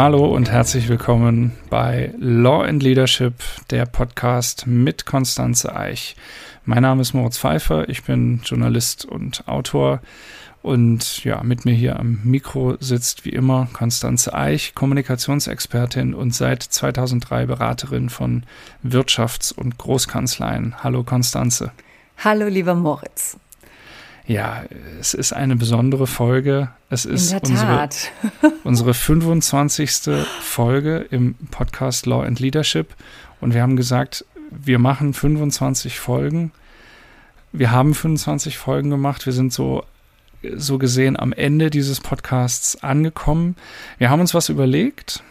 Hallo und herzlich willkommen bei Law and Leadership, der Podcast mit Konstanze Eich. Mein Name ist Moritz Pfeiffer, ich bin Journalist und Autor und ja, mit mir hier am Mikro sitzt wie immer Konstanze Eich, Kommunikationsexpertin und seit 2003 Beraterin von Wirtschafts- und Großkanzleien. Hallo Konstanze. Hallo lieber Moritz. Ja, es ist eine besondere Folge. Es ist unsere, unsere 25. Folge im Podcast Law and Leadership. Und wir haben gesagt, wir machen 25 Folgen. Wir haben 25 Folgen gemacht. Wir sind so, so gesehen am Ende dieses Podcasts angekommen. Wir haben uns was überlegt,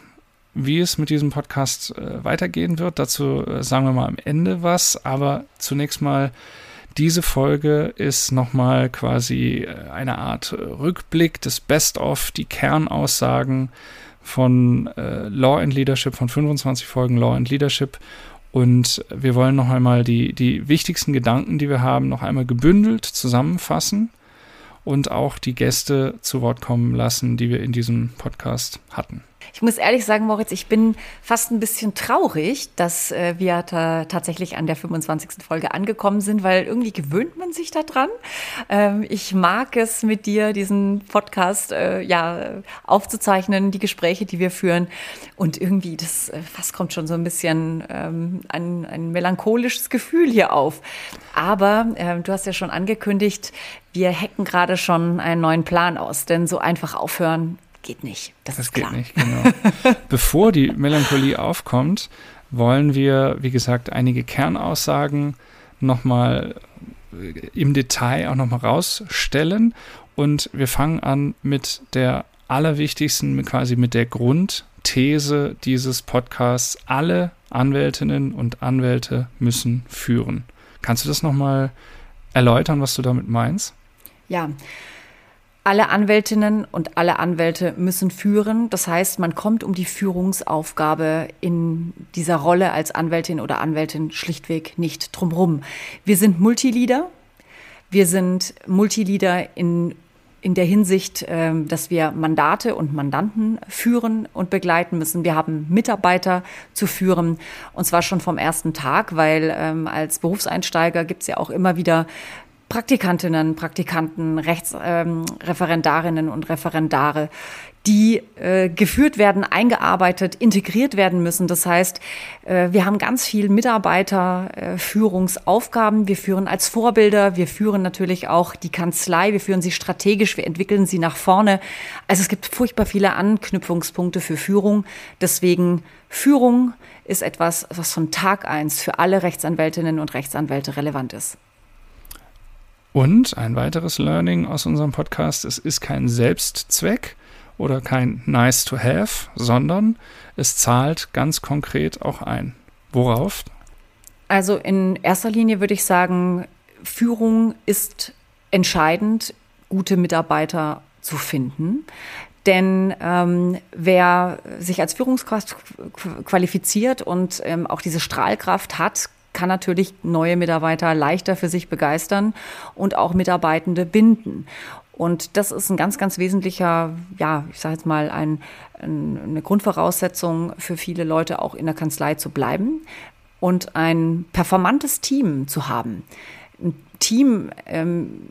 wie es mit diesem Podcast äh, weitergehen wird. Dazu äh, sagen wir mal am Ende was. Aber zunächst mal diese Folge ist nochmal quasi äh, eine Art äh, Rückblick des Best-of, die Kernaussagen von äh, Law and Leadership, von 25 Folgen Law and Leadership. Und wir wollen noch einmal die, die wichtigsten Gedanken, die wir haben, noch einmal gebündelt zusammenfassen und auch die Gäste zu Wort kommen lassen, die wir in diesem Podcast hatten. Ich muss ehrlich sagen, Moritz, ich bin fast ein bisschen traurig, dass äh, wir ta tatsächlich an der 25. Folge angekommen sind, weil irgendwie gewöhnt man sich daran. Ähm, ich mag es mit dir, diesen Podcast äh, ja, aufzuzeichnen, die Gespräche, die wir führen. Und irgendwie, das äh, fast kommt schon so ein bisschen ähm, ein, ein melancholisches Gefühl hier auf. Aber ähm, du hast ja schon angekündigt, wir hacken gerade schon einen neuen Plan aus, denn so einfach aufhören geht nicht. Das, das ist klar. geht nicht, genau. Bevor die Melancholie aufkommt, wollen wir, wie gesagt, einige Kernaussagen nochmal äh, im Detail auch nochmal rausstellen. Und wir fangen an mit der allerwichtigsten, quasi mit der Grundthese dieses Podcasts. Alle Anwältinnen und Anwälte müssen führen. Kannst du das nochmal erläutern, was du damit meinst? Ja, alle Anwältinnen und alle Anwälte müssen führen. Das heißt, man kommt um die Führungsaufgabe in dieser Rolle als Anwältin oder Anwältin schlichtweg nicht drumherum. Wir sind Multileader. Wir sind Multileader in in der Hinsicht, ähm, dass wir Mandate und Mandanten führen und begleiten müssen. Wir haben Mitarbeiter zu führen und zwar schon vom ersten Tag, weil ähm, als Berufseinsteiger gibt es ja auch immer wieder Praktikantinnen, Praktikanten, Rechtsreferendarinnen ähm, und Referendare, die äh, geführt werden, eingearbeitet, integriert werden müssen. Das heißt, äh, wir haben ganz viel Mitarbeiterführungsaufgaben. Äh, wir führen als Vorbilder, wir führen natürlich auch die Kanzlei, wir führen sie strategisch, wir entwickeln sie nach vorne. Also es gibt furchtbar viele Anknüpfungspunkte für Führung. Deswegen Führung ist etwas, was von Tag eins für alle Rechtsanwältinnen und Rechtsanwälte relevant ist. Und ein weiteres Learning aus unserem Podcast, es ist kein Selbstzweck oder kein Nice to Have, sondern es zahlt ganz konkret auch ein. Worauf? Also in erster Linie würde ich sagen, Führung ist entscheidend, gute Mitarbeiter zu finden. Denn ähm, wer sich als Führungskraft qualifiziert und ähm, auch diese Strahlkraft hat, kann natürlich neue Mitarbeiter leichter für sich begeistern und auch Mitarbeitende binden. Und das ist ein ganz, ganz wesentlicher, ja, ich sage jetzt mal, ein, ein, eine Grundvoraussetzung für viele Leute auch in der Kanzlei zu bleiben und ein performantes Team zu haben. Ein Team ähm,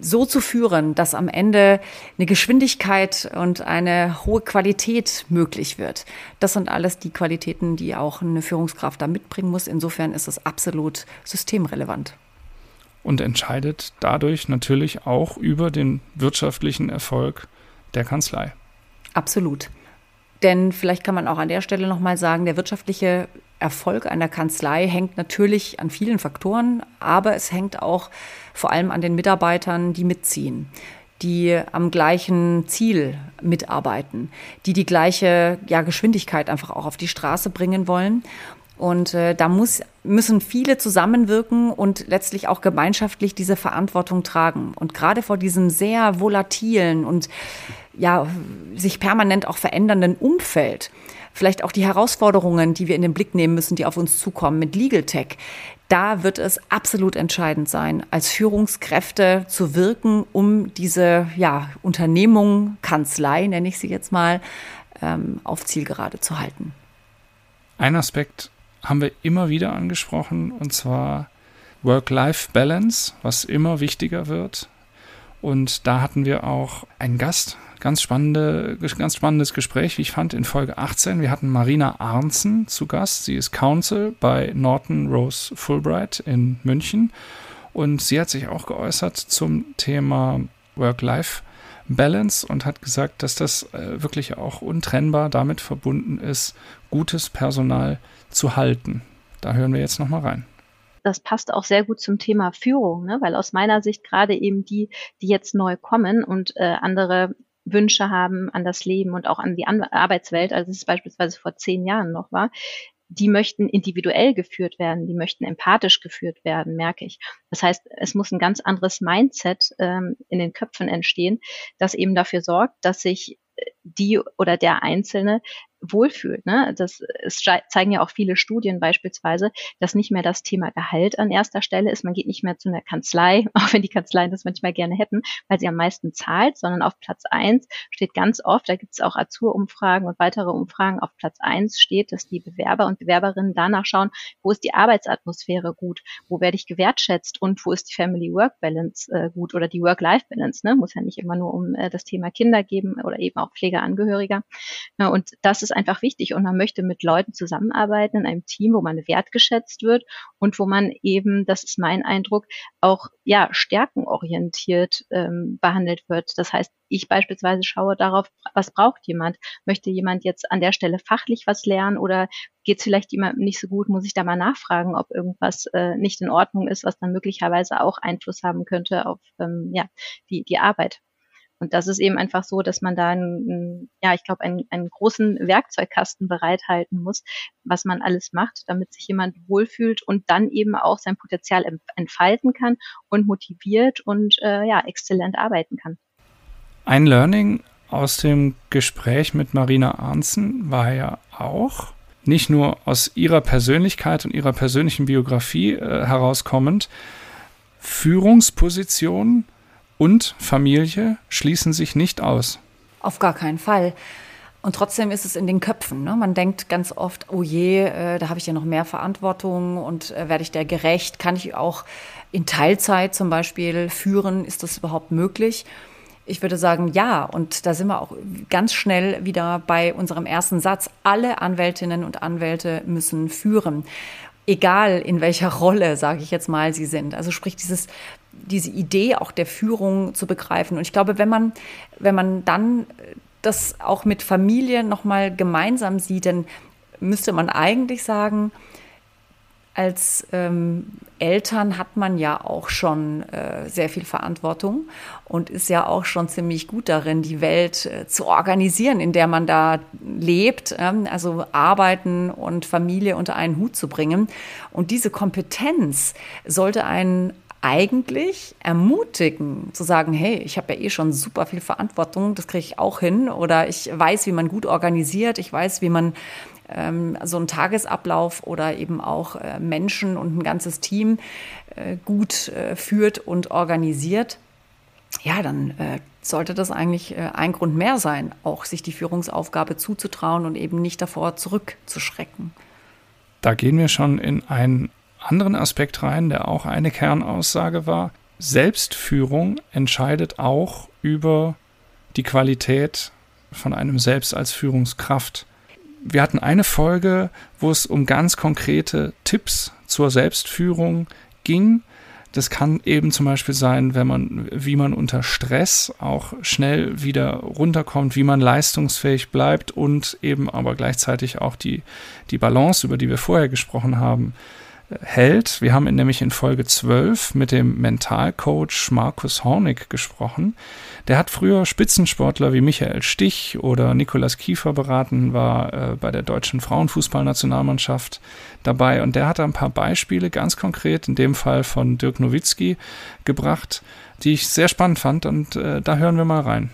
so zu führen, dass am Ende eine Geschwindigkeit und eine hohe Qualität möglich wird. Das sind alles die Qualitäten, die auch eine Führungskraft da mitbringen muss. Insofern ist es absolut systemrelevant. Und entscheidet dadurch natürlich auch über den wirtschaftlichen Erfolg der Kanzlei. Absolut. Denn vielleicht kann man auch an der Stelle nochmal sagen, der wirtschaftliche Erfolg einer Kanzlei hängt natürlich an vielen Faktoren, aber es hängt auch vor allem an den Mitarbeitern, die mitziehen die am gleichen Ziel mitarbeiten, die die gleiche ja, Geschwindigkeit einfach auch auf die Straße bringen wollen. Und äh, da muss, müssen viele zusammenwirken und letztlich auch gemeinschaftlich diese Verantwortung tragen. Und gerade vor diesem sehr volatilen und ja, sich permanent auch verändernden Umfeld, vielleicht auch die Herausforderungen, die wir in den Blick nehmen müssen, die auf uns zukommen mit Legal Tech. Da wird es absolut entscheidend sein, als Führungskräfte zu wirken, um diese ja, Unternehmung, Kanzlei nenne ich sie jetzt mal, ähm, auf Zielgerade zu halten. Ein Aspekt haben wir immer wieder angesprochen, und zwar Work-Life-Balance, was immer wichtiger wird. Und da hatten wir auch einen Gast, ganz, spannende, ganz spannendes Gespräch, wie ich fand, in Folge 18. Wir hatten Marina Arnzen zu Gast. Sie ist Counsel bei Norton Rose Fulbright in München. Und sie hat sich auch geäußert zum Thema Work-Life-Balance und hat gesagt, dass das äh, wirklich auch untrennbar damit verbunden ist, gutes Personal zu halten. Da hören wir jetzt nochmal rein das passt auch sehr gut zum Thema Führung, ne? weil aus meiner Sicht gerade eben die, die jetzt neu kommen und äh, andere Wünsche haben an das Leben und auch an die Arbeitswelt, als es beispielsweise vor zehn Jahren noch war, die möchten individuell geführt werden, die möchten empathisch geführt werden, merke ich. Das heißt, es muss ein ganz anderes Mindset ähm, in den Köpfen entstehen, das eben dafür sorgt, dass sich die oder der Einzelne wohlfühlt. Ne? Das es zeigen ja auch viele Studien beispielsweise, dass nicht mehr das Thema Gehalt an erster Stelle ist. Man geht nicht mehr zu einer Kanzlei, auch wenn die Kanzleien das manchmal gerne hätten, weil sie am meisten zahlt, sondern auf Platz eins steht ganz oft, da gibt es auch Azur-Umfragen und weitere Umfragen, auf Platz eins steht, dass die Bewerber und Bewerberinnen danach schauen, wo ist die Arbeitsatmosphäre gut, wo werde ich gewertschätzt und wo ist die Family-Work-Balance äh, gut oder die Work-Life-Balance. Ne? Muss ja nicht immer nur um äh, das Thema Kinder geben oder eben auch Pflegeangehöriger. Ja, und das ist einfach wichtig und man möchte mit Leuten zusammenarbeiten in einem Team, wo man wertgeschätzt wird und wo man eben, das ist mein Eindruck, auch ja stärkenorientiert ähm, behandelt wird. Das heißt, ich beispielsweise schaue darauf, was braucht jemand? Möchte jemand jetzt an der Stelle fachlich was lernen oder geht es vielleicht jemandem nicht so gut? Muss ich da mal nachfragen, ob irgendwas äh, nicht in Ordnung ist, was dann möglicherweise auch Einfluss haben könnte auf ähm, ja, die, die Arbeit? Und das ist eben einfach so, dass man da, einen, ja, ich glaube, einen, einen großen Werkzeugkasten bereithalten muss, was man alles macht, damit sich jemand wohlfühlt und dann eben auch sein Potenzial entfalten kann und motiviert und äh, ja, exzellent arbeiten kann. Ein Learning aus dem Gespräch mit Marina Arnzen war ja auch, nicht nur aus ihrer Persönlichkeit und ihrer persönlichen Biografie äh, herauskommend, Führungspositionen und Familie schließen sich nicht aus. Auf gar keinen Fall. Und trotzdem ist es in den Köpfen. Ne? Man denkt ganz oft, oh je, äh, da habe ich ja noch mehr Verantwortung und äh, werde ich der gerecht? Kann ich auch in Teilzeit zum Beispiel führen? Ist das überhaupt möglich? Ich würde sagen, ja. Und da sind wir auch ganz schnell wieder bei unserem ersten Satz. Alle Anwältinnen und Anwälte müssen führen egal in welcher Rolle, sage ich jetzt mal, sie sind. Also sprich dieses diese Idee auch der Führung zu begreifen. Und ich glaube, wenn man, wenn man dann das auch mit Familie nochmal gemeinsam sieht, dann müsste man eigentlich sagen, als ähm, Eltern hat man ja auch schon äh, sehr viel Verantwortung und ist ja auch schon ziemlich gut darin, die Welt äh, zu organisieren, in der man da lebt, ähm, also arbeiten und Familie unter einen Hut zu bringen. Und diese Kompetenz sollte einen eigentlich ermutigen, zu sagen, hey, ich habe ja eh schon super viel Verantwortung, das kriege ich auch hin. Oder ich weiß, wie man gut organisiert, ich weiß, wie man ähm, so einen Tagesablauf oder eben auch äh, Menschen und ein ganzes Team äh, gut äh, führt und organisiert. Ja, dann äh, sollte das eigentlich äh, ein Grund mehr sein, auch sich die Führungsaufgabe zuzutrauen und eben nicht davor zurückzuschrecken. Da gehen wir schon in ein anderen Aspekt rein, der auch eine Kernaussage war. Selbstführung entscheidet auch über die Qualität von einem selbst als Führungskraft. Wir hatten eine Folge, wo es um ganz konkrete Tipps zur Selbstführung ging. Das kann eben zum Beispiel sein, wenn man, wie man unter Stress auch schnell wieder runterkommt, wie man leistungsfähig bleibt und eben aber gleichzeitig auch die, die Balance, über die wir vorher gesprochen haben, hält. Wir haben nämlich in Folge 12 mit dem Mentalcoach Markus Hornig gesprochen. Der hat früher Spitzensportler wie Michael Stich oder Nikolas Kiefer beraten, war äh, bei der deutschen Frauenfußballnationalmannschaft dabei und der hat ein paar Beispiele ganz konkret, in dem Fall von Dirk Nowitzki, gebracht, die ich sehr spannend fand und äh, da hören wir mal rein.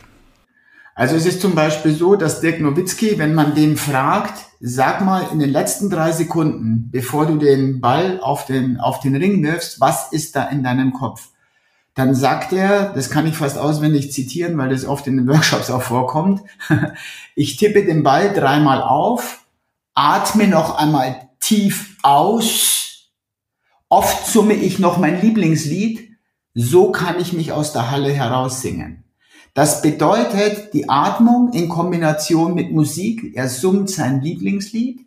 Also es ist zum Beispiel so, dass Dirk Nowitzki, wenn man den fragt, sag mal in den letzten drei Sekunden, bevor du den Ball auf den, auf den Ring wirfst, was ist da in deinem Kopf? dann sagt er, das kann ich fast auswendig zitieren, weil das oft in den Workshops auch vorkommt, ich tippe den Ball dreimal auf, atme noch einmal tief aus, oft summe ich noch mein Lieblingslied, so kann ich mich aus der Halle heraus singen. Das bedeutet, die Atmung in Kombination mit Musik, er summt sein Lieblingslied,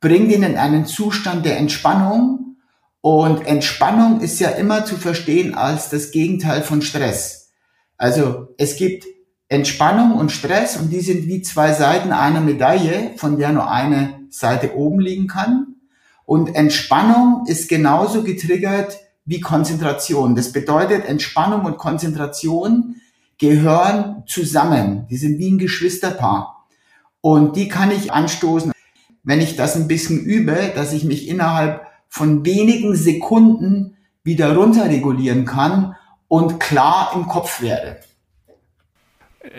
bringt ihn in einen Zustand der Entspannung und Entspannung ist ja immer zu verstehen als das Gegenteil von Stress. Also es gibt Entspannung und Stress und die sind wie zwei Seiten einer Medaille, von der nur eine Seite oben liegen kann. Und Entspannung ist genauso getriggert wie Konzentration. Das bedeutet, Entspannung und Konzentration gehören zusammen. Die sind wie ein Geschwisterpaar. Und die kann ich anstoßen, wenn ich das ein bisschen übe, dass ich mich innerhalb von wenigen Sekunden wieder runterregulieren kann und klar im Kopf werde.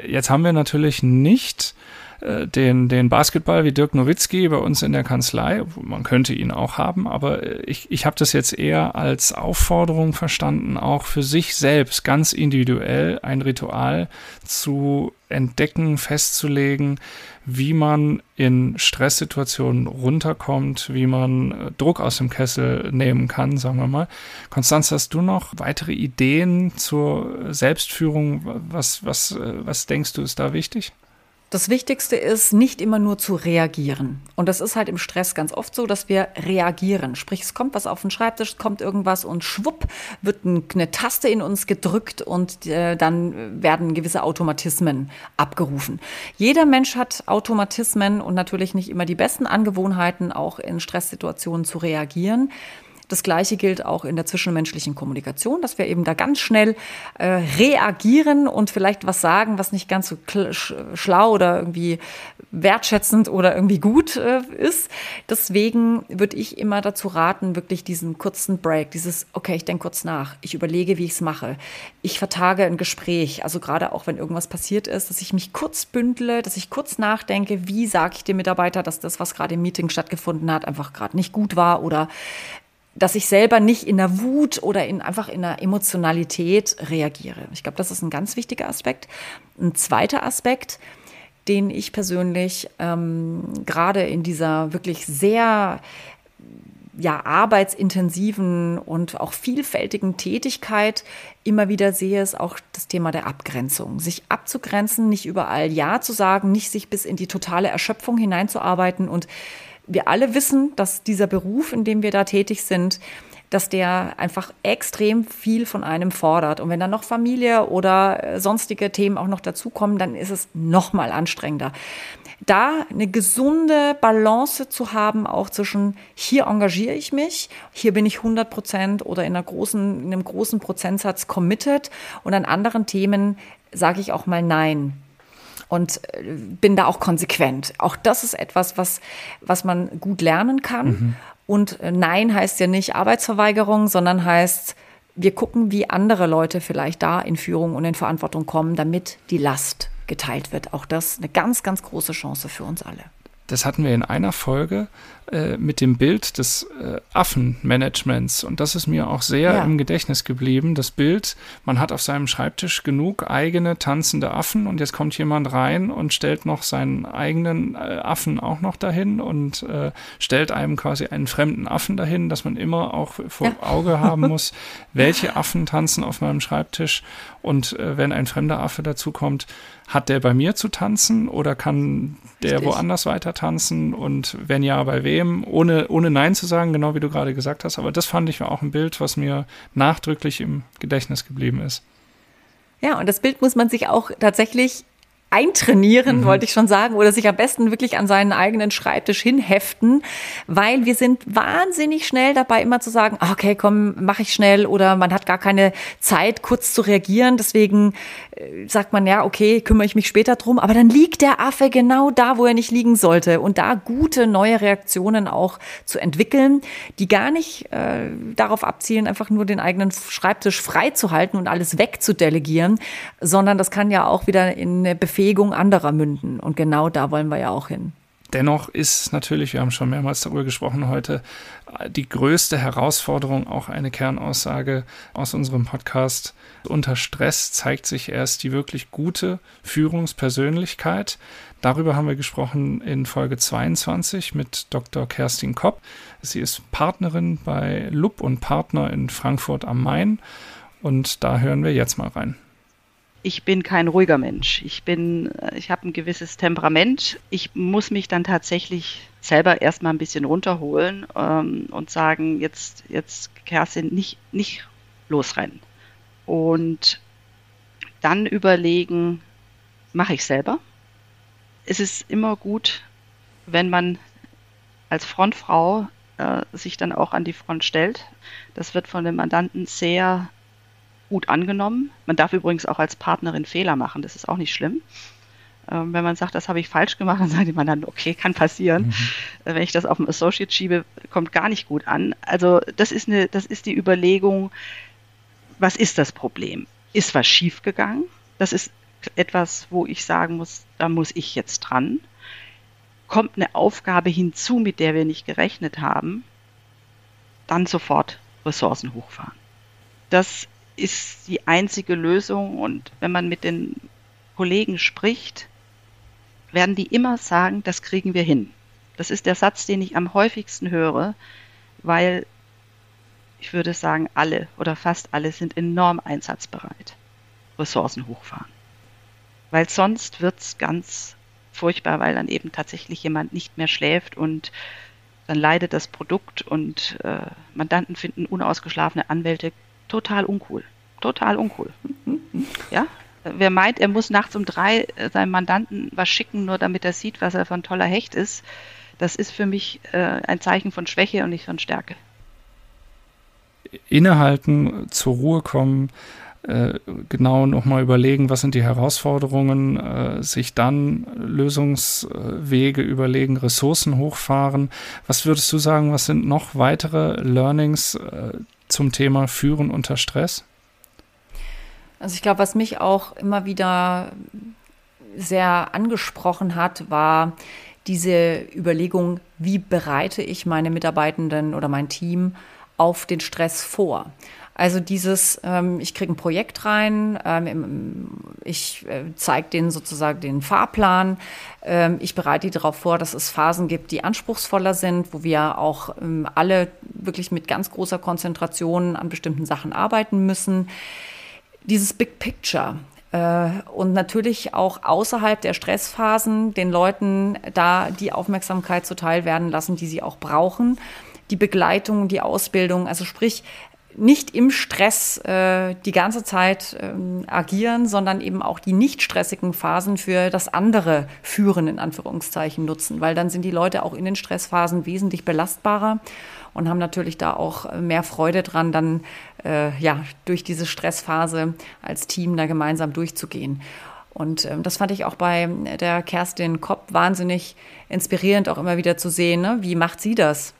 Jetzt haben wir natürlich nicht äh, den, den Basketball wie Dirk Nowitzki bei uns in der Kanzlei. Man könnte ihn auch haben, aber äh, ich, ich habe das jetzt eher als Aufforderung verstanden, auch für sich selbst ganz individuell ein Ritual zu entdecken, festzulegen, wie man in Stresssituationen runterkommt, wie man äh, Druck aus dem Kessel nehmen kann, sagen wir mal. Konstanz, hast du noch weitere Ideen zur Selbstführung? Was, was, was denkst du, ist da wichtig? Das Wichtigste ist, nicht immer nur zu reagieren. Und das ist halt im Stress ganz oft so, dass wir reagieren. Sprich, es kommt was auf den Schreibtisch, kommt irgendwas und schwupp wird eine Taste in uns gedrückt und äh, dann werden gewisse Automatismen abgerufen. Jeder Mensch hat Automatismen und natürlich nicht immer die besten Angewohnheiten, auch in Stresssituationen zu reagieren. Das Gleiche gilt auch in der zwischenmenschlichen Kommunikation, dass wir eben da ganz schnell äh, reagieren und vielleicht was sagen, was nicht ganz so schlau oder irgendwie wertschätzend oder irgendwie gut äh, ist. Deswegen würde ich immer dazu raten, wirklich diesen kurzen Break, dieses, okay, ich denke kurz nach, ich überlege, wie ich es mache. Ich vertage ein Gespräch, also gerade auch, wenn irgendwas passiert ist, dass ich mich kurz bündle, dass ich kurz nachdenke, wie sage ich dem Mitarbeiter, dass das, was gerade im Meeting stattgefunden hat, einfach gerade nicht gut war oder dass ich selber nicht in der Wut oder in, einfach in der Emotionalität reagiere. Ich glaube, das ist ein ganz wichtiger Aspekt. Ein zweiter Aspekt, den ich persönlich ähm, gerade in dieser wirklich sehr ja, arbeitsintensiven und auch vielfältigen Tätigkeit immer wieder sehe, ist auch das Thema der Abgrenzung. Sich abzugrenzen, nicht überall Ja zu sagen, nicht sich bis in die totale Erschöpfung hineinzuarbeiten und wir alle wissen, dass dieser Beruf, in dem wir da tätig sind, dass der einfach extrem viel von einem fordert. Und wenn dann noch Familie oder äh, sonstige Themen auch noch dazukommen, dann ist es noch mal anstrengender. Da eine gesunde Balance zu haben, auch zwischen hier engagiere ich mich, hier bin ich 100 Prozent oder in, einer großen, in einem großen Prozentsatz committed und an anderen Themen sage ich auch mal Nein und äh, bin da auch konsequent. Auch das ist etwas, was, was man gut lernen kann. Mhm. Und äh, Nein heißt ja nicht Arbeitsverweigerung, sondern heißt, wir gucken, wie andere Leute vielleicht da in Führung und in Verantwortung kommen, damit die Last geteilt wird. Auch das eine ganz, ganz große Chance für uns alle. Das hatten wir in einer Folge äh, mit dem Bild des äh, Affenmanagements. Und das ist mir auch sehr ja. im Gedächtnis geblieben. Das Bild, man hat auf seinem Schreibtisch genug eigene tanzende Affen und jetzt kommt jemand rein und stellt noch seinen eigenen äh, Affen auch noch dahin und äh, stellt einem quasi einen fremden Affen dahin, dass man immer auch vor ja. Auge haben muss, welche Affen tanzen auf meinem Schreibtisch. Und äh, wenn ein fremder Affe dazukommt, hat der bei mir zu tanzen oder kann der Richtig. woanders weiter tanzen? Und wenn ja, bei wem? Ohne, ohne Nein zu sagen, genau wie du gerade gesagt hast. Aber das fand ich auch ein Bild, was mir nachdrücklich im Gedächtnis geblieben ist. Ja, und das Bild muss man sich auch tatsächlich eintrainieren, mhm. wollte ich schon sagen, oder sich am besten wirklich an seinen eigenen Schreibtisch hinheften, weil wir sind wahnsinnig schnell dabei, immer zu sagen, ah, okay, komm, mach ich schnell, oder man hat gar keine Zeit, kurz zu reagieren. Deswegen äh, sagt man ja, okay, kümmere ich mich später drum, aber dann liegt der Affe genau da, wo er nicht liegen sollte. Und da gute neue Reaktionen auch zu entwickeln, die gar nicht äh, darauf abzielen, einfach nur den eigenen Schreibtisch freizuhalten und alles wegzudelegieren, sondern das kann ja auch wieder in Befehl Befähigung anderer münden. Und genau da wollen wir ja auch hin. Dennoch ist natürlich, wir haben schon mehrmals darüber gesprochen heute, die größte Herausforderung auch eine Kernaussage aus unserem Podcast. Unter Stress zeigt sich erst die wirklich gute Führungspersönlichkeit. Darüber haben wir gesprochen in Folge 22 mit Dr. Kerstin Kopp. Sie ist Partnerin bei Lupp und Partner in Frankfurt am Main. Und da hören wir jetzt mal rein ich bin kein ruhiger Mensch. Ich bin, äh, ich habe ein gewisses Temperament. Ich muss mich dann tatsächlich selber erstmal ein bisschen runterholen ähm, und sagen, jetzt, jetzt Kerstin, nicht, nicht losrennen. Und dann überlegen, mache ich selber? Es ist immer gut, wenn man als Frontfrau äh, sich dann auch an die Front stellt. Das wird von den Mandanten sehr gut angenommen. Man darf übrigens auch als Partnerin Fehler machen, das ist auch nicht schlimm. Ähm, wenn man sagt, das habe ich falsch gemacht, dann sagt man dann, okay, kann passieren. Mhm. Äh, wenn ich das auf dem Associate schiebe, kommt gar nicht gut an. Also das ist eine, das ist die Überlegung, was ist das Problem? Ist was schiefgegangen? Das ist etwas, wo ich sagen muss, da muss ich jetzt dran. Kommt eine Aufgabe hinzu, mit der wir nicht gerechnet haben, dann sofort Ressourcen hochfahren. Das ist die einzige Lösung. Und wenn man mit den Kollegen spricht, werden die immer sagen, das kriegen wir hin. Das ist der Satz, den ich am häufigsten höre, weil ich würde sagen, alle oder fast alle sind enorm einsatzbereit. Ressourcen hochfahren. Weil sonst wird es ganz furchtbar, weil dann eben tatsächlich jemand nicht mehr schläft und dann leidet das Produkt und äh, Mandanten finden unausgeschlafene Anwälte total uncool. Total uncool. Ja? Wer meint, er muss nachts um drei äh, seinem Mandanten was schicken, nur damit er sieht, was er ein toller Hecht ist, das ist für mich äh, ein Zeichen von Schwäche und nicht von Stärke. Innehalten, zur Ruhe kommen, äh, genau nochmal überlegen, was sind die Herausforderungen, äh, sich dann Lösungswege überlegen, Ressourcen hochfahren. Was würdest du sagen, was sind noch weitere Learnings äh, zum Thema Führen unter Stress? Also ich glaube, was mich auch immer wieder sehr angesprochen hat, war diese Überlegung, wie bereite ich meine Mitarbeitenden oder mein Team auf den Stress vor. Also dieses, ähm, ich kriege ein Projekt rein, ähm, ich äh, zeige denen sozusagen den Fahrplan, ähm, ich bereite die darauf vor, dass es Phasen gibt, die anspruchsvoller sind, wo wir auch ähm, alle wirklich mit ganz großer Konzentration an bestimmten Sachen arbeiten müssen. Dieses Big Picture, äh, und natürlich auch außerhalb der Stressphasen den Leuten da die Aufmerksamkeit zuteil werden lassen, die sie auch brauchen. Die Begleitung, die Ausbildung, also sprich, nicht im Stress äh, die ganze Zeit ähm, agieren, sondern eben auch die nicht stressigen Phasen für das andere Führen in Anführungszeichen nutzen, weil dann sind die Leute auch in den Stressphasen wesentlich belastbarer und haben natürlich da auch mehr Freude dran, dann äh, ja durch diese Stressphase als Team da gemeinsam durchzugehen. Und ähm, das fand ich auch bei der Kerstin Kopp wahnsinnig inspirierend, auch immer wieder zu sehen, ne? wie macht sie das?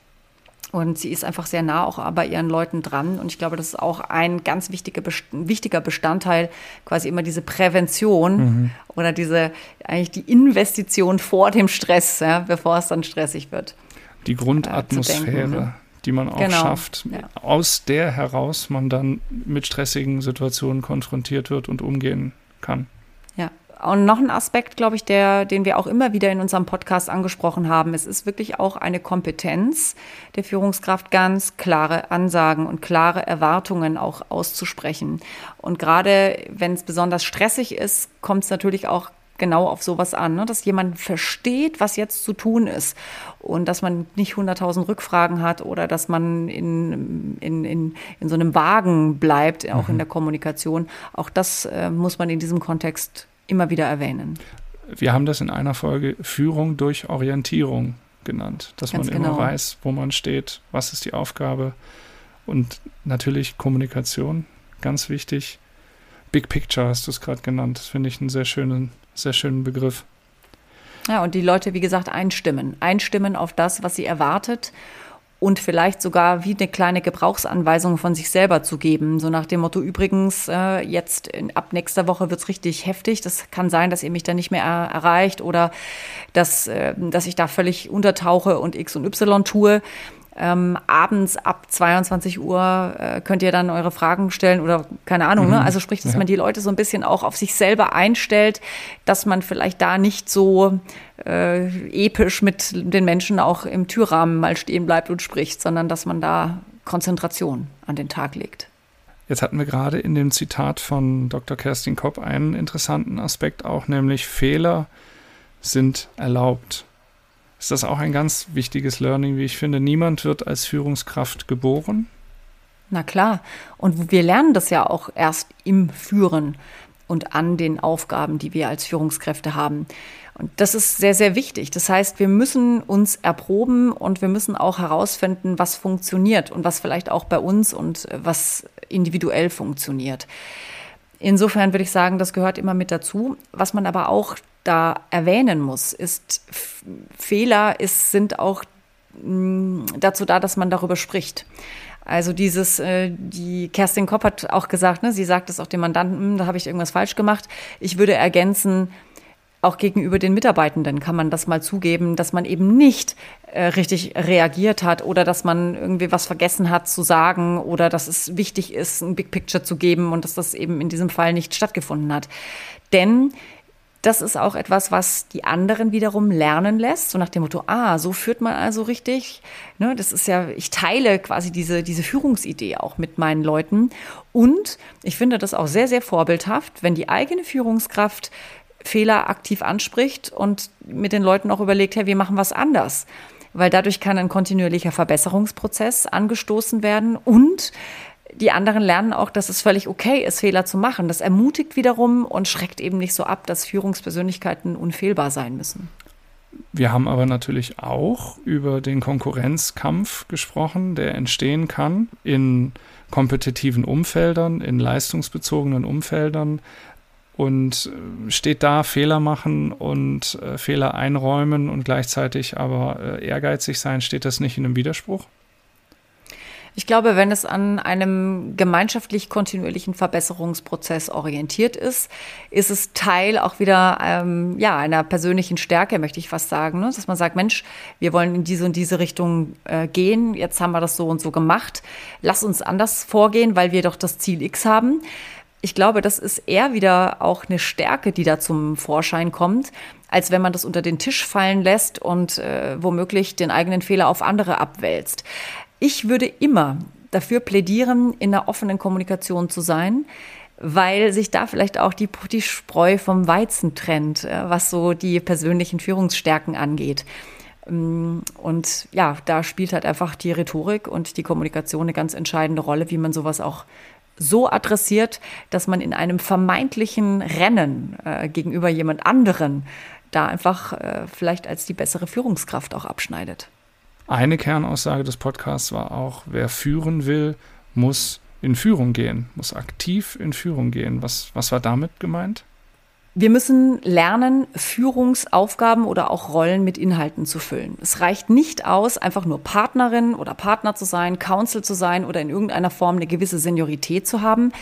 Und sie ist einfach sehr nah auch bei ihren Leuten dran. Und ich glaube, das ist auch ein ganz wichtiger, wichtiger Bestandteil, quasi immer diese Prävention mhm. oder diese eigentlich die Investition vor dem Stress, ja, bevor es dann stressig wird. Die Grundatmosphäre. Äh, denken, ne? die man auch genau. schafft, ja. aus der heraus man dann mit stressigen Situationen konfrontiert wird und umgehen kann. Und noch ein Aspekt, glaube ich, der, den wir auch immer wieder in unserem Podcast angesprochen haben. Es ist wirklich auch eine Kompetenz der Führungskraft, ganz klare Ansagen und klare Erwartungen auch auszusprechen. Und gerade wenn es besonders stressig ist, kommt es natürlich auch genau auf sowas an, ne? dass jemand versteht, was jetzt zu tun ist und dass man nicht 100.000 Rückfragen hat oder dass man in, in, in, in so einem Wagen bleibt, auch mhm. in der Kommunikation. Auch das äh, muss man in diesem Kontext immer wieder erwähnen. Wir haben das in einer Folge Führung durch Orientierung genannt, dass Ganz man genau. immer weiß, wo man steht, was ist die Aufgabe und natürlich Kommunikation, ganz wichtig. Big Picture hast du es gerade genannt, das finde ich einen sehr schönen, sehr schönen Begriff. Ja, und die Leute, wie gesagt, einstimmen. Einstimmen auf das, was sie erwartet und vielleicht sogar wie eine kleine Gebrauchsanweisung von sich selber zu geben. So nach dem Motto, übrigens, äh, jetzt in, ab nächster Woche wird's richtig heftig. Das kann sein, dass ihr mich dann nicht mehr er erreicht oder dass, äh, dass ich da völlig untertauche und X und Y tue. Ähm, abends ab 22 Uhr äh, könnt ihr dann eure Fragen stellen oder keine Ahnung. Ne? Mhm. Ne? Also sprich, dass ja. man die Leute so ein bisschen auch auf sich selber einstellt, dass man vielleicht da nicht so äh, episch mit den Menschen auch im Türrahmen mal stehen bleibt und spricht, sondern dass man da Konzentration an den Tag legt. Jetzt hatten wir gerade in dem Zitat von Dr. Kerstin Kopp einen interessanten Aspekt auch, nämlich Fehler sind erlaubt ist das auch ein ganz wichtiges Learning, wie ich finde. Niemand wird als Führungskraft geboren. Na klar. Und wir lernen das ja auch erst im Führen und an den Aufgaben, die wir als Führungskräfte haben. Und das ist sehr, sehr wichtig. Das heißt, wir müssen uns erproben und wir müssen auch herausfinden, was funktioniert und was vielleicht auch bei uns und was individuell funktioniert. Insofern würde ich sagen, das gehört immer mit dazu. Was man aber auch da erwähnen muss, ist, Fehler ist, sind auch mh, dazu da, dass man darüber spricht. Also dieses, äh, die Kerstin Kopp hat auch gesagt, ne, sie sagt es auch dem Mandanten, hm, da habe ich irgendwas falsch gemacht. Ich würde ergänzen, auch gegenüber den Mitarbeitenden kann man das mal zugeben, dass man eben nicht äh, richtig reagiert hat oder dass man irgendwie was vergessen hat zu sagen oder dass es wichtig ist, ein Big Picture zu geben und dass das eben in diesem Fall nicht stattgefunden hat. Denn das ist auch etwas, was die anderen wiederum lernen lässt, so nach dem Motto, ah, so führt man also richtig. Ne, das ist ja, ich teile quasi diese, diese Führungsidee auch mit meinen Leuten. Und ich finde das auch sehr, sehr vorbildhaft, wenn die eigene Führungskraft Fehler aktiv anspricht und mit den Leuten auch überlegt, hey, wir machen was anders. Weil dadurch kann ein kontinuierlicher Verbesserungsprozess angestoßen werden und die anderen lernen auch, dass es völlig okay ist, Fehler zu machen. Das ermutigt wiederum und schreckt eben nicht so ab, dass Führungspersönlichkeiten unfehlbar sein müssen. Wir haben aber natürlich auch über den Konkurrenzkampf gesprochen, der entstehen kann in kompetitiven Umfeldern, in leistungsbezogenen Umfeldern. Und äh, steht da Fehler machen und äh, Fehler einräumen und gleichzeitig aber äh, ehrgeizig sein, steht das nicht in einem Widerspruch? Ich glaube, wenn es an einem gemeinschaftlich kontinuierlichen Verbesserungsprozess orientiert ist, ist es Teil auch wieder ähm, ja einer persönlichen Stärke, möchte ich fast sagen, ne? dass man sagt, Mensch, wir wollen in diese und diese Richtung äh, gehen. Jetzt haben wir das so und so gemacht. Lass uns anders vorgehen, weil wir doch das Ziel X haben. Ich glaube, das ist eher wieder auch eine Stärke, die da zum Vorschein kommt, als wenn man das unter den Tisch fallen lässt und äh, womöglich den eigenen Fehler auf andere abwälzt. Ich würde immer dafür plädieren, in einer offenen Kommunikation zu sein, weil sich da vielleicht auch die, die Spreu vom Weizen trennt, äh, was so die persönlichen Führungsstärken angeht. Ähm, und ja, da spielt halt einfach die Rhetorik und die Kommunikation eine ganz entscheidende Rolle, wie man sowas auch so adressiert, dass man in einem vermeintlichen Rennen äh, gegenüber jemand anderen da einfach äh, vielleicht als die bessere Führungskraft auch abschneidet. Eine Kernaussage des Podcasts war auch, wer führen will, muss in Führung gehen, muss aktiv in Führung gehen. Was, was war damit gemeint? Wir müssen lernen, Führungsaufgaben oder auch Rollen mit Inhalten zu füllen. Es reicht nicht aus, einfach nur Partnerin oder Partner zu sein, Counsel zu sein oder in irgendeiner Form eine gewisse Seniorität zu haben,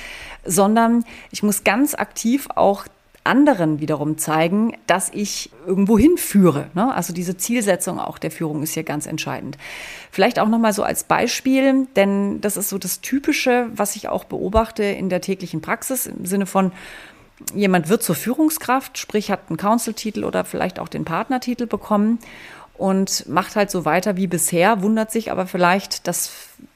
sondern ich muss ganz aktiv auch anderen wiederum zeigen, dass ich irgendwo hinführe. Ne? Also diese Zielsetzung auch der Führung ist hier ganz entscheidend. Vielleicht auch nochmal so als Beispiel, denn das ist so das Typische, was ich auch beobachte in der täglichen Praxis im Sinne von, jemand wird zur Führungskraft, sprich hat einen Council-Titel oder vielleicht auch den Partnertitel bekommen und macht halt so weiter wie bisher, wundert sich aber vielleicht, dass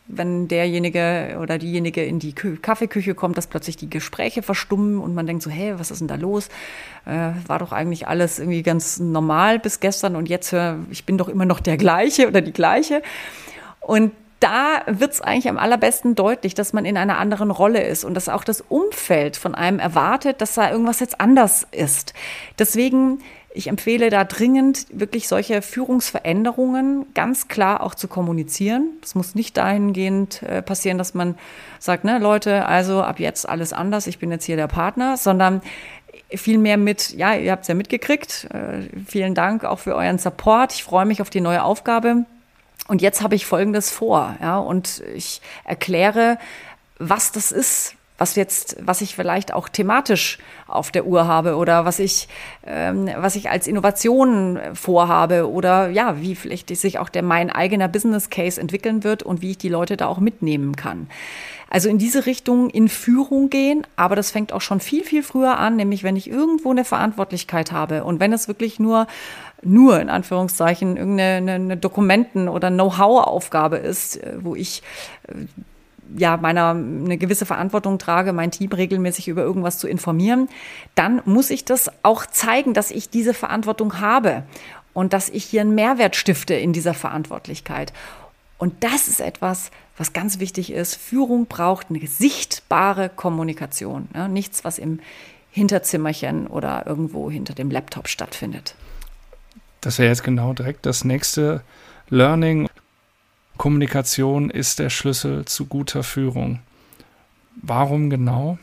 wenn derjenige oder diejenige in die Kü Kaffeeküche kommt, dass plötzlich die Gespräche verstummen und man denkt so, hey, was ist denn da los? Äh, war doch eigentlich alles irgendwie ganz normal bis gestern und jetzt hör, ich bin doch immer noch der gleiche oder die gleiche. Und da wird es eigentlich am allerbesten deutlich, dass man in einer anderen Rolle ist und dass auch das Umfeld von einem erwartet, dass da irgendwas jetzt anders ist. Deswegen ich empfehle da dringend, wirklich solche Führungsveränderungen ganz klar auch zu kommunizieren. Das muss nicht dahingehend äh, passieren, dass man sagt, ne, Leute, also ab jetzt alles anders, ich bin jetzt hier der Partner, sondern vielmehr mit, ja, ihr habt es ja mitgekriegt. Äh, vielen Dank auch für euren Support. Ich freue mich auf die neue Aufgabe. und jetzt habe ich Folgendes vor, ja, und ich erkläre, was das ist, was jetzt, was ich vielleicht auch thematisch auf der Uhr habe oder was ich, ähm, was ich als Innovation vorhabe oder ja, wie vielleicht sich auch der mein eigener Business Case entwickeln wird und wie ich die Leute da auch mitnehmen kann. Also in diese Richtung in Führung gehen, aber das fängt auch schon viel, viel früher an, nämlich wenn ich irgendwo eine Verantwortlichkeit habe und wenn es wirklich nur nur in Anführungszeichen irgendeine eine Dokumenten- oder Know-how-Aufgabe ist, äh, wo ich äh, ja meiner eine gewisse Verantwortung trage, mein Team regelmäßig über irgendwas zu informieren, dann muss ich das auch zeigen, dass ich diese Verantwortung habe und dass ich hier einen Mehrwert stifte in dieser Verantwortlichkeit. Und das ist etwas, was ganz wichtig ist. Führung braucht eine sichtbare Kommunikation. Ja, nichts, was im Hinterzimmerchen oder irgendwo hinter dem Laptop stattfindet. Das wäre jetzt genau direkt das nächste Learning. Kommunikation ist der Schlüssel zu guter Führung. Warum genau?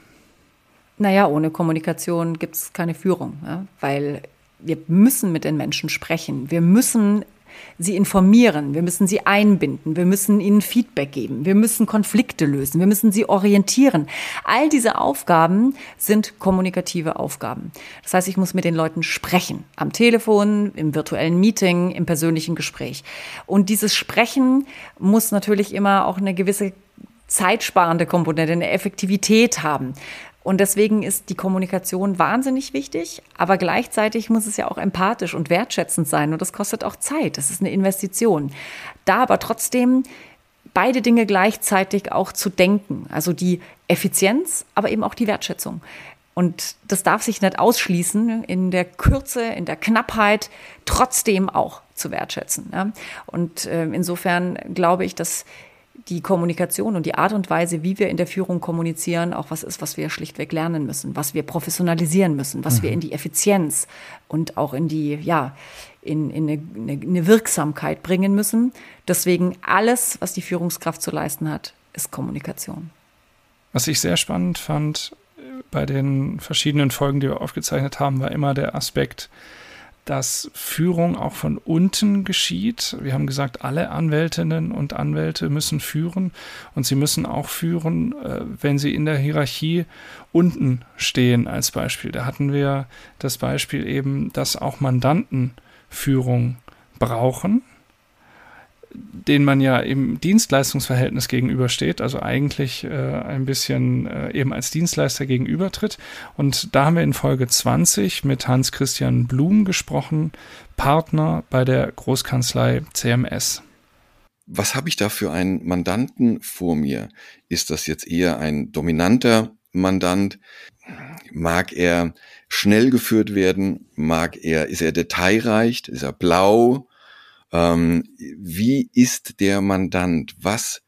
Naja, ohne Kommunikation gibt es keine Führung, ja? weil wir müssen mit den Menschen sprechen. Wir müssen sie informieren, wir müssen sie einbinden, wir müssen ihnen Feedback geben, wir müssen Konflikte lösen, wir müssen sie orientieren. All diese Aufgaben sind kommunikative Aufgaben. Das heißt, ich muss mit den Leuten sprechen, am Telefon, im virtuellen Meeting, im persönlichen Gespräch. Und dieses Sprechen muss natürlich immer auch eine gewisse zeitsparende Komponente, eine Effektivität haben. Und deswegen ist die Kommunikation wahnsinnig wichtig, aber gleichzeitig muss es ja auch empathisch und wertschätzend sein und das kostet auch Zeit, das ist eine Investition. Da aber trotzdem beide Dinge gleichzeitig auch zu denken, also die Effizienz, aber eben auch die Wertschätzung. Und das darf sich nicht ausschließen, in der Kürze, in der Knappheit trotzdem auch zu wertschätzen. Und äh, insofern glaube ich, dass die Kommunikation und die Art und Weise, wie wir in der Führung kommunizieren, auch was ist, was wir schlichtweg lernen müssen, was wir professionalisieren müssen, was mhm. wir in die Effizienz und auch in die, ja, in, in eine, eine Wirksamkeit bringen müssen. Deswegen alles, was die Führungskraft zu leisten hat, ist Kommunikation. Was ich sehr spannend fand bei den verschiedenen Folgen, die wir aufgezeichnet haben, war immer der Aspekt, dass Führung auch von unten geschieht. Wir haben gesagt, alle Anwältinnen und Anwälte müssen führen und sie müssen auch führen, äh, wenn sie in der Hierarchie unten stehen als Beispiel. Da hatten wir das Beispiel eben, dass auch Mandanten Führung brauchen den man ja im Dienstleistungsverhältnis gegenübersteht, also eigentlich äh, ein bisschen äh, eben als Dienstleister gegenübertritt. Und da haben wir in Folge 20 mit Hans-Christian Blum gesprochen, Partner bei der Großkanzlei CMS. Was habe ich da für einen Mandanten vor mir? Ist das jetzt eher ein dominanter Mandant? Mag er schnell geführt werden? Mag er, ist er detailreich? Ist er blau? Ähm, wie ist der Mandant? Was,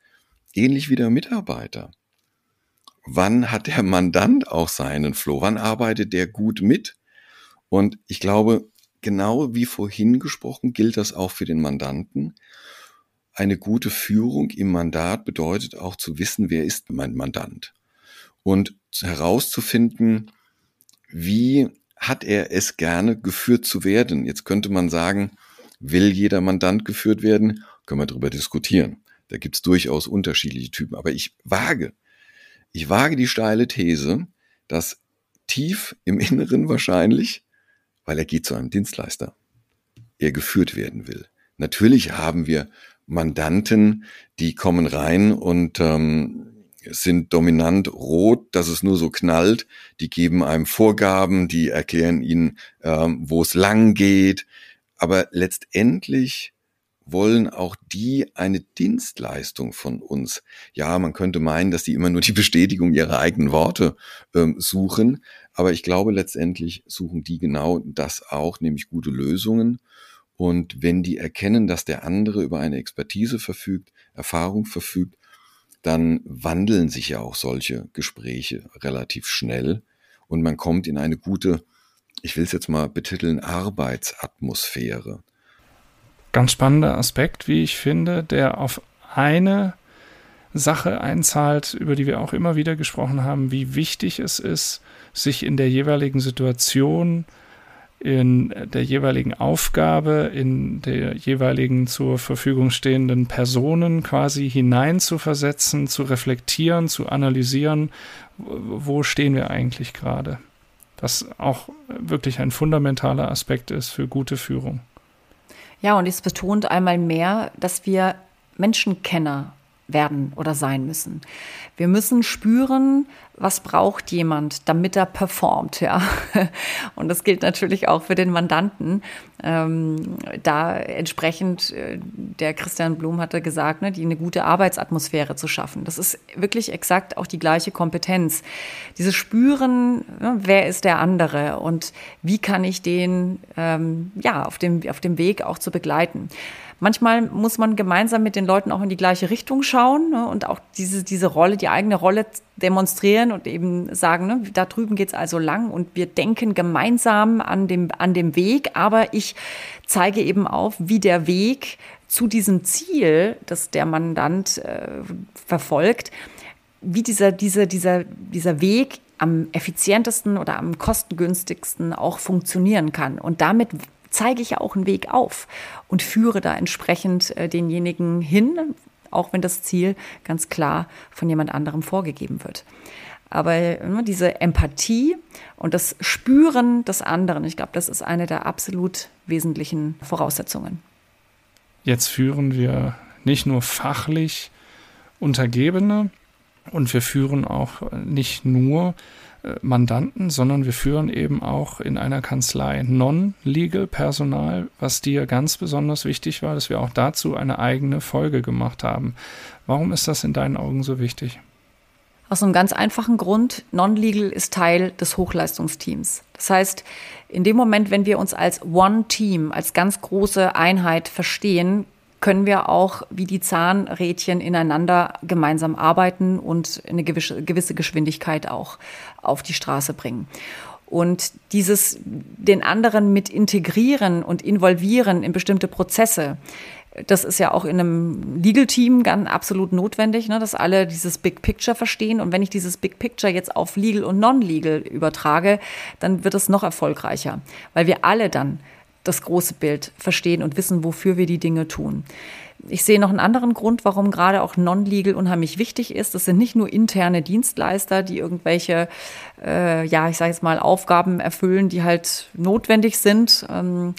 ähnlich wie der Mitarbeiter? Wann hat der Mandant auch seinen Flow? Wann arbeitet der gut mit? Und ich glaube, genau wie vorhin gesprochen, gilt das auch für den Mandanten. Eine gute Führung im Mandat bedeutet auch zu wissen, wer ist mein Mandant? Und herauszufinden, wie hat er es gerne geführt zu werden? Jetzt könnte man sagen, Will jeder Mandant geführt werden? Können wir darüber diskutieren. Da gibt's durchaus unterschiedliche Typen. Aber ich wage, ich wage die steile These, dass tief im Inneren wahrscheinlich, weil er geht zu einem Dienstleister, er geführt werden will. Natürlich haben wir Mandanten, die kommen rein und ähm, sind dominant rot, dass es nur so knallt. Die geben einem Vorgaben, die erklären ihnen, ähm, wo es lang geht. Aber letztendlich wollen auch die eine Dienstleistung von uns. Ja, man könnte meinen, dass die immer nur die Bestätigung ihrer eigenen Worte ähm, suchen, aber ich glaube letztendlich suchen die genau das auch, nämlich gute Lösungen. Und wenn die erkennen, dass der andere über eine Expertise verfügt, Erfahrung verfügt, dann wandeln sich ja auch solche Gespräche relativ schnell und man kommt in eine gute ich will es jetzt mal betiteln, Arbeitsatmosphäre. Ganz spannender Aspekt, wie ich finde, der auf eine Sache einzahlt, über die wir auch immer wieder gesprochen haben, wie wichtig es ist, sich in der jeweiligen Situation in der jeweiligen Aufgabe, in der jeweiligen zur Verfügung stehenden Personen quasi hineinzuversetzen, zu reflektieren, zu analysieren, wo stehen wir eigentlich gerade. Was auch wirklich ein fundamentaler Aspekt ist für gute Führung. Ja, und es betont einmal mehr, dass wir Menschenkenner werden oder sein müssen. Wir müssen spüren, was braucht jemand, damit er performt, ja. Und das gilt natürlich auch für den Mandanten. Ähm, da entsprechend, äh, der Christian Blum hatte gesagt, ne, die eine gute Arbeitsatmosphäre zu schaffen. Das ist wirklich exakt auch die gleiche Kompetenz. Dieses Spüren, ne, wer ist der andere und wie kann ich den, ähm, ja, auf dem, auf dem Weg auch zu begleiten. Manchmal muss man gemeinsam mit den Leuten auch in die gleiche Richtung schauen ne, und auch diese, diese Rolle, die eigene Rolle demonstrieren und eben sagen, ne, da drüben geht's also lang und wir denken gemeinsam an dem, an dem Weg, aber ich zeige eben auf, wie der Weg zu diesem Ziel, das der Mandant äh, verfolgt, wie dieser, dieser, dieser, dieser Weg am effizientesten oder am kostengünstigsten auch funktionieren kann. Und damit zeige ich ja auch einen Weg auf und führe da entsprechend äh, denjenigen hin, auch wenn das Ziel ganz klar von jemand anderem vorgegeben wird. Aber ne, diese Empathie und das Spüren des anderen, ich glaube, das ist eine der absolut wesentlichen Voraussetzungen. Jetzt führen wir nicht nur fachlich Untergebene und wir führen auch nicht nur äh, Mandanten, sondern wir führen eben auch in einer Kanzlei Non-Legal Personal, was dir ganz besonders wichtig war, dass wir auch dazu eine eigene Folge gemacht haben. Warum ist das in deinen Augen so wichtig? Aus einem ganz einfachen Grund, Non-Legal ist Teil des Hochleistungsteams. Das heißt, in dem Moment, wenn wir uns als One-Team, als ganz große Einheit verstehen, können wir auch wie die Zahnrädchen ineinander gemeinsam arbeiten und eine gewisse Geschwindigkeit auch auf die Straße bringen. Und dieses den anderen mit integrieren und involvieren in bestimmte Prozesse, das ist ja auch in einem Legal-Team ganz absolut notwendig, ne, dass alle dieses Big Picture verstehen. Und wenn ich dieses Big Picture jetzt auf Legal und Non-Legal übertrage, dann wird es noch erfolgreicher, weil wir alle dann das große Bild verstehen und wissen, wofür wir die Dinge tun. Ich sehe noch einen anderen Grund, warum gerade auch Non-Legal unheimlich wichtig ist. Das sind nicht nur interne Dienstleister, die irgendwelche, äh, ja, ich sage jetzt mal, Aufgaben erfüllen, die halt notwendig sind. Ähm,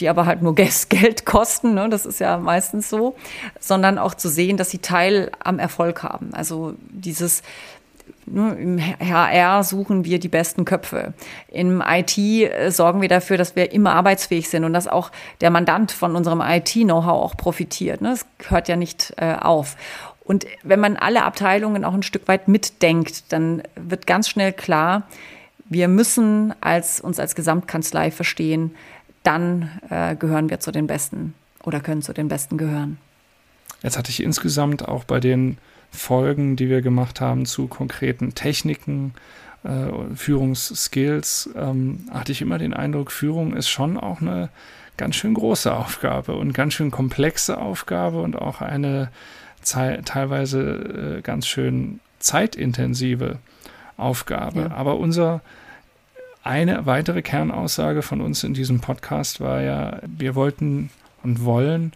die aber halt nur Geld kosten, ne? das ist ja meistens so, sondern auch zu sehen, dass sie Teil am Erfolg haben. Also dieses Ne, Im HR suchen wir die besten Köpfe. Im IT äh, sorgen wir dafür, dass wir immer arbeitsfähig sind und dass auch der Mandant von unserem IT-Know-how auch profitiert. Ne? Das hört ja nicht äh, auf. Und wenn man alle Abteilungen auch ein Stück weit mitdenkt, dann wird ganz schnell klar, wir müssen als, uns als Gesamtkanzlei verstehen, dann äh, gehören wir zu den Besten oder können zu den Besten gehören. Jetzt hatte ich insgesamt auch bei den Folgen, die wir gemacht haben zu konkreten Techniken, äh, Führungsskills, ähm, hatte ich immer den Eindruck, Führung ist schon auch eine ganz schön große Aufgabe und ganz schön komplexe Aufgabe und auch eine teilweise äh, ganz schön zeitintensive Aufgabe. Ja. Aber unser eine weitere Kernaussage von uns in diesem Podcast war ja, wir wollten und wollen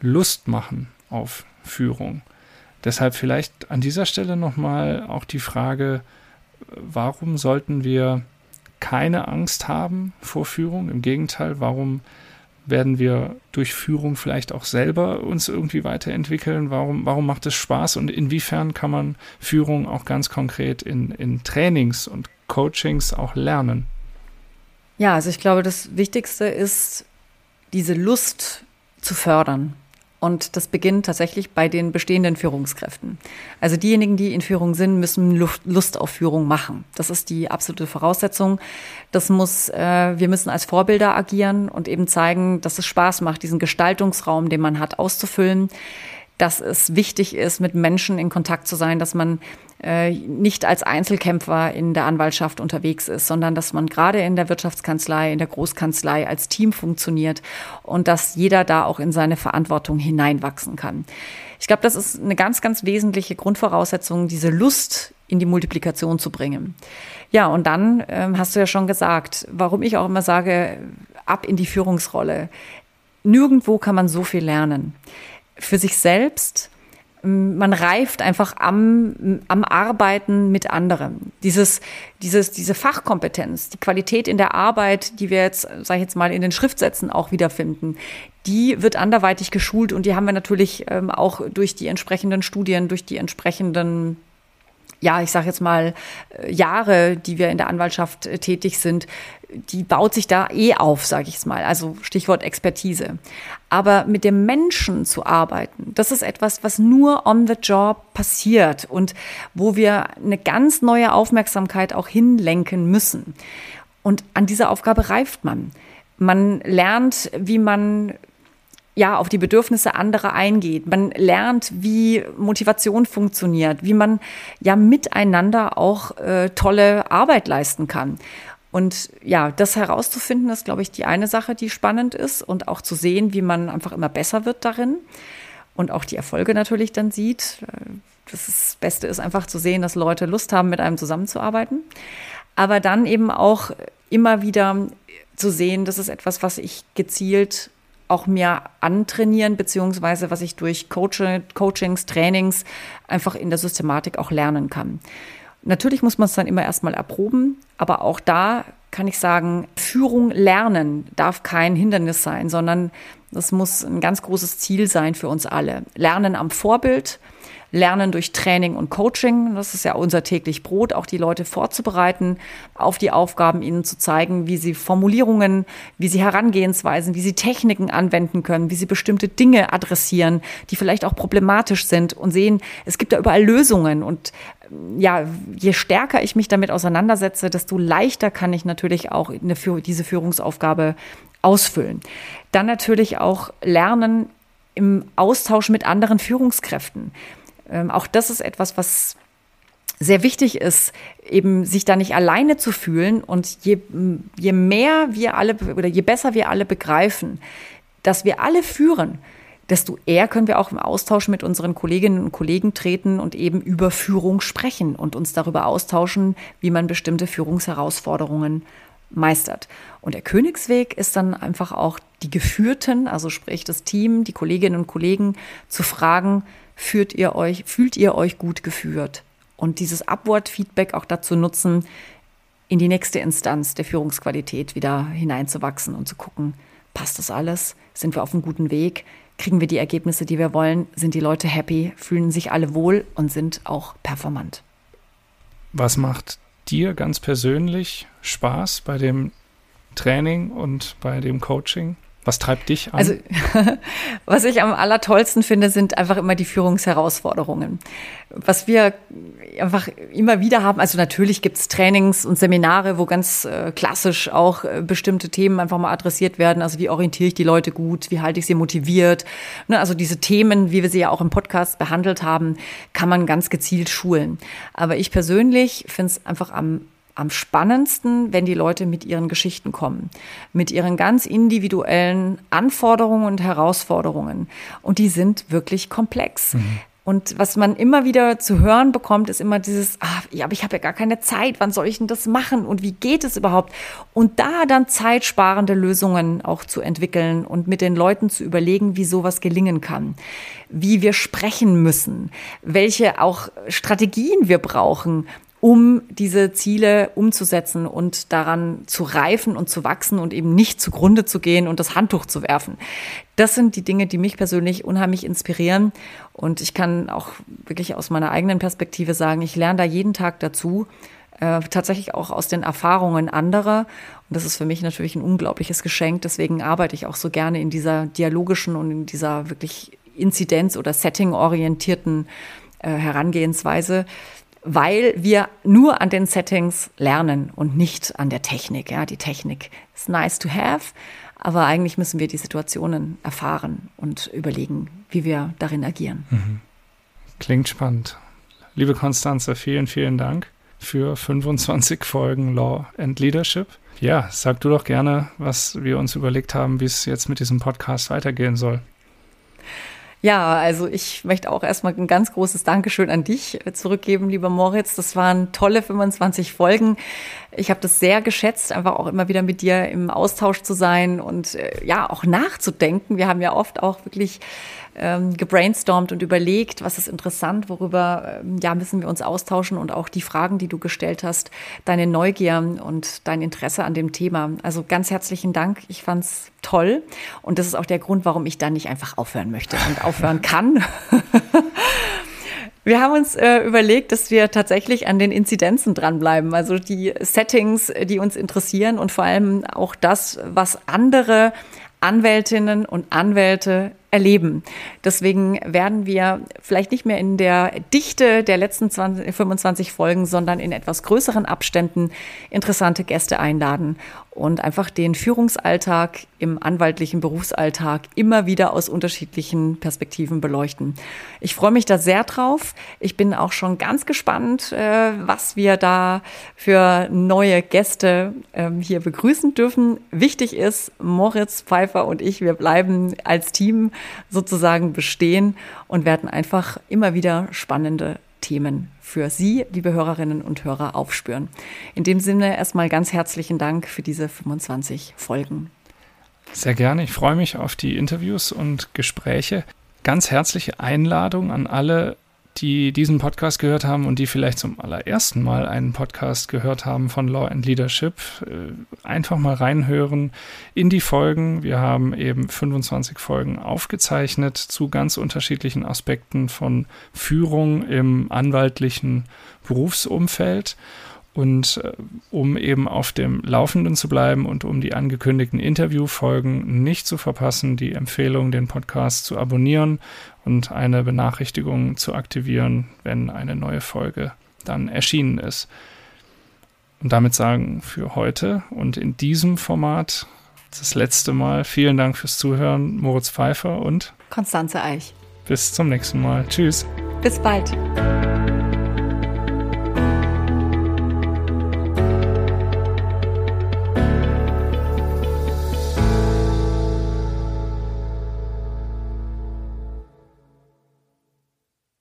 Lust machen auf Führung. Deshalb vielleicht an dieser Stelle nochmal auch die Frage, warum sollten wir keine Angst haben vor Führung? Im Gegenteil, warum werden wir durch Führung vielleicht auch selber uns irgendwie weiterentwickeln? Warum, warum macht es Spaß und inwiefern kann man Führung auch ganz konkret in, in Trainings und Coachings auch lernen? Ja, also ich glaube, das Wichtigste ist, diese Lust zu fördern. Und das beginnt tatsächlich bei den bestehenden Führungskräften. Also diejenigen, die in Führung sind, müssen Lust auf Führung machen. Das ist die absolute Voraussetzung. Das muss, äh, wir müssen als Vorbilder agieren und eben zeigen, dass es Spaß macht, diesen Gestaltungsraum, den man hat, auszufüllen dass es wichtig ist, mit Menschen in Kontakt zu sein, dass man äh, nicht als Einzelkämpfer in der Anwaltschaft unterwegs ist, sondern dass man gerade in der Wirtschaftskanzlei, in der Großkanzlei als Team funktioniert und dass jeder da auch in seine Verantwortung hineinwachsen kann. Ich glaube, das ist eine ganz, ganz wesentliche Grundvoraussetzung, diese Lust in die Multiplikation zu bringen. Ja, und dann ähm, hast du ja schon gesagt, warum ich auch immer sage, ab in die Führungsrolle. Nirgendwo kann man so viel lernen. Für sich selbst, man reift einfach am, am Arbeiten mit anderen. Dieses, dieses, diese Fachkompetenz, die Qualität in der Arbeit, die wir jetzt, sage ich jetzt mal, in den Schriftsätzen auch wiederfinden, die wird anderweitig geschult und die haben wir natürlich ähm, auch durch die entsprechenden Studien, durch die entsprechenden ja, ich sage jetzt mal, äh, Jahre, die wir in der Anwaltschaft äh, tätig sind, die baut sich da eh auf, sage ich es mal. Also Stichwort Expertise. Aber mit dem Menschen zu arbeiten, das ist etwas, was nur on the job passiert und wo wir eine ganz neue Aufmerksamkeit auch hinlenken müssen. Und an dieser Aufgabe reift man. Man lernt, wie man ja, auf die Bedürfnisse anderer eingeht. Man lernt, wie Motivation funktioniert, wie man ja miteinander auch äh, tolle Arbeit leisten kann. Und ja, das herauszufinden, ist, glaube ich, die eine Sache, die spannend ist und auch zu sehen, wie man einfach immer besser wird darin und auch die Erfolge natürlich dann sieht. Das, ist, das Beste ist einfach zu sehen, dass Leute Lust haben, mit einem zusammenzuarbeiten. Aber dann eben auch immer wieder zu sehen, das ist etwas, was ich gezielt auch mir antrainieren, beziehungsweise was ich durch Coaching, Coachings, Trainings einfach in der Systematik auch lernen kann. Natürlich muss man es dann immer erstmal erproben, aber auch da kann ich sagen, Führung lernen darf kein Hindernis sein, sondern das muss ein ganz großes Ziel sein für uns alle. Lernen am Vorbild, Lernen durch Training und Coaching. Das ist ja unser täglich Brot, auch die Leute vorzubereiten auf die Aufgaben, ihnen zu zeigen, wie sie Formulierungen, wie sie Herangehensweisen, wie sie Techniken anwenden können, wie sie bestimmte Dinge adressieren, die vielleicht auch problematisch sind und sehen, es gibt da überall Lösungen und ja, je stärker ich mich damit auseinandersetze, desto leichter kann ich natürlich auch eine, diese Führungsaufgabe ausfüllen. Dann natürlich auch lernen im Austausch mit anderen Führungskräften. Ähm, auch das ist etwas, was sehr wichtig ist, eben sich da nicht alleine zu fühlen. Und je, je mehr wir alle oder je besser wir alle begreifen, dass wir alle führen, desto eher können wir auch im Austausch mit unseren Kolleginnen und Kollegen treten und eben über Führung sprechen und uns darüber austauschen, wie man bestimmte Führungsherausforderungen meistert. Und der Königsweg ist dann einfach auch die Geführten, also sprich das Team, die Kolleginnen und Kollegen zu fragen, führt ihr euch, fühlt ihr euch gut geführt? Und dieses Upward-Feedback auch dazu nutzen, in die nächste Instanz der Führungsqualität wieder hineinzuwachsen und zu gucken, passt das alles? Sind wir auf einem guten Weg? Kriegen wir die Ergebnisse, die wir wollen? Sind die Leute happy? Fühlen sich alle wohl und sind auch performant? Was macht dir ganz persönlich Spaß bei dem Training und bei dem Coaching? Was treibt dich an? Also, was ich am allertollsten finde, sind einfach immer die Führungsherausforderungen. Was wir einfach immer wieder haben, also natürlich gibt's Trainings und Seminare, wo ganz äh, klassisch auch äh, bestimmte Themen einfach mal adressiert werden. Also wie orientiere ich die Leute gut, wie halte ich sie motiviert. Ne, also diese Themen, wie wir sie ja auch im Podcast behandelt haben, kann man ganz gezielt schulen. Aber ich persönlich finde es einfach am am spannendsten, wenn die Leute mit ihren Geschichten kommen, mit ihren ganz individuellen Anforderungen und Herausforderungen. Und die sind wirklich komplex. Mhm. Und was man immer wieder zu hören bekommt, ist immer dieses, ah, ja, aber ich habe ja gar keine Zeit, wann soll ich denn das machen und wie geht es überhaupt? Und da dann zeitsparende Lösungen auch zu entwickeln und mit den Leuten zu überlegen, wie sowas gelingen kann, wie wir sprechen müssen, welche auch Strategien wir brauchen, um diese Ziele umzusetzen und daran zu reifen und zu wachsen und eben nicht zugrunde zu gehen und das Handtuch zu werfen. Das sind die Dinge, die mich persönlich unheimlich inspirieren. Und ich kann auch wirklich aus meiner eigenen Perspektive sagen, ich lerne da jeden Tag dazu, äh, tatsächlich auch aus den Erfahrungen anderer. Und das ist für mich natürlich ein unglaubliches Geschenk. Deswegen arbeite ich auch so gerne in dieser dialogischen und in dieser wirklich Inzidenz- oder Setting-orientierten äh, Herangehensweise weil wir nur an den Settings lernen und nicht an der Technik. Ja, die Technik ist nice to have, aber eigentlich müssen wir die Situationen erfahren und überlegen, wie wir darin agieren. Mhm. Klingt spannend. Liebe Konstanze, vielen, vielen Dank für 25 Folgen Law and Leadership. Ja, sag du doch gerne, was wir uns überlegt haben, wie es jetzt mit diesem Podcast weitergehen soll. Ja, also ich möchte auch erstmal ein ganz großes Dankeschön an dich zurückgeben, lieber Moritz. Das waren tolle 25 Folgen. Ich habe das sehr geschätzt, einfach auch immer wieder mit dir im Austausch zu sein und äh, ja, auch nachzudenken. Wir haben ja oft auch wirklich ähm, gebrainstormt und überlegt, was ist interessant, worüber ähm, ja, müssen wir uns austauschen und auch die Fragen, die du gestellt hast, deine Neugier und dein Interesse an dem Thema. Also ganz herzlichen Dank. Ich fand's toll und das ist auch der Grund, warum ich da nicht einfach aufhören möchte und aufhören kann. Wir haben uns äh, überlegt, dass wir tatsächlich an den Inzidenzen dranbleiben, also die Settings, die uns interessieren und vor allem auch das, was andere Anwältinnen und Anwälte erleben. Deswegen werden wir vielleicht nicht mehr in der Dichte der letzten 20, 25 Folgen, sondern in etwas größeren Abständen interessante Gäste einladen und einfach den Führungsalltag im anwaltlichen Berufsalltag immer wieder aus unterschiedlichen Perspektiven beleuchten. Ich freue mich da sehr drauf. Ich bin auch schon ganz gespannt, äh, was wir da für neue Gäste ähm, hier begrüßen dürfen. Wichtig ist, Moritz Pfeiffer und ich, wir bleiben als Team sozusagen bestehen und werden einfach immer wieder spannende Themen für Sie, liebe Hörerinnen und Hörer, aufspüren. In dem Sinne erstmal ganz herzlichen Dank für diese 25 Folgen. Sehr gerne. Ich freue mich auf die Interviews und Gespräche. Ganz herzliche Einladung an alle die diesen Podcast gehört haben und die vielleicht zum allerersten Mal einen Podcast gehört haben von Law and Leadership, äh, einfach mal reinhören in die Folgen. Wir haben eben 25 Folgen aufgezeichnet zu ganz unterschiedlichen Aspekten von Führung im anwaltlichen Berufsumfeld. Und äh, um eben auf dem Laufenden zu bleiben und um die angekündigten Interviewfolgen nicht zu verpassen, die Empfehlung, den Podcast zu abonnieren und eine Benachrichtigung zu aktivieren, wenn eine neue Folge dann erschienen ist. Und damit sagen für heute und in diesem Format das letzte Mal vielen Dank fürs Zuhören, Moritz Pfeiffer und Konstanze Eich. Bis zum nächsten Mal. Tschüss. Bis bald.